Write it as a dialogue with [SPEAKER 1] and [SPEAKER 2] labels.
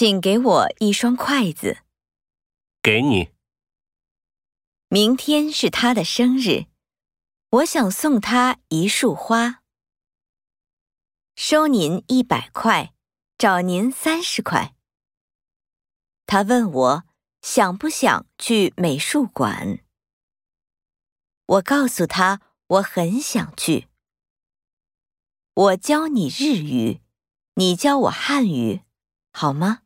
[SPEAKER 1] 请给我一双筷子。
[SPEAKER 2] 给你。
[SPEAKER 1] 明天是他的生日我想送他一束花。收您一百块找您三十块。他问我想不想去美术馆。我告诉他我很想去。我教你日语你教我汉语好吗？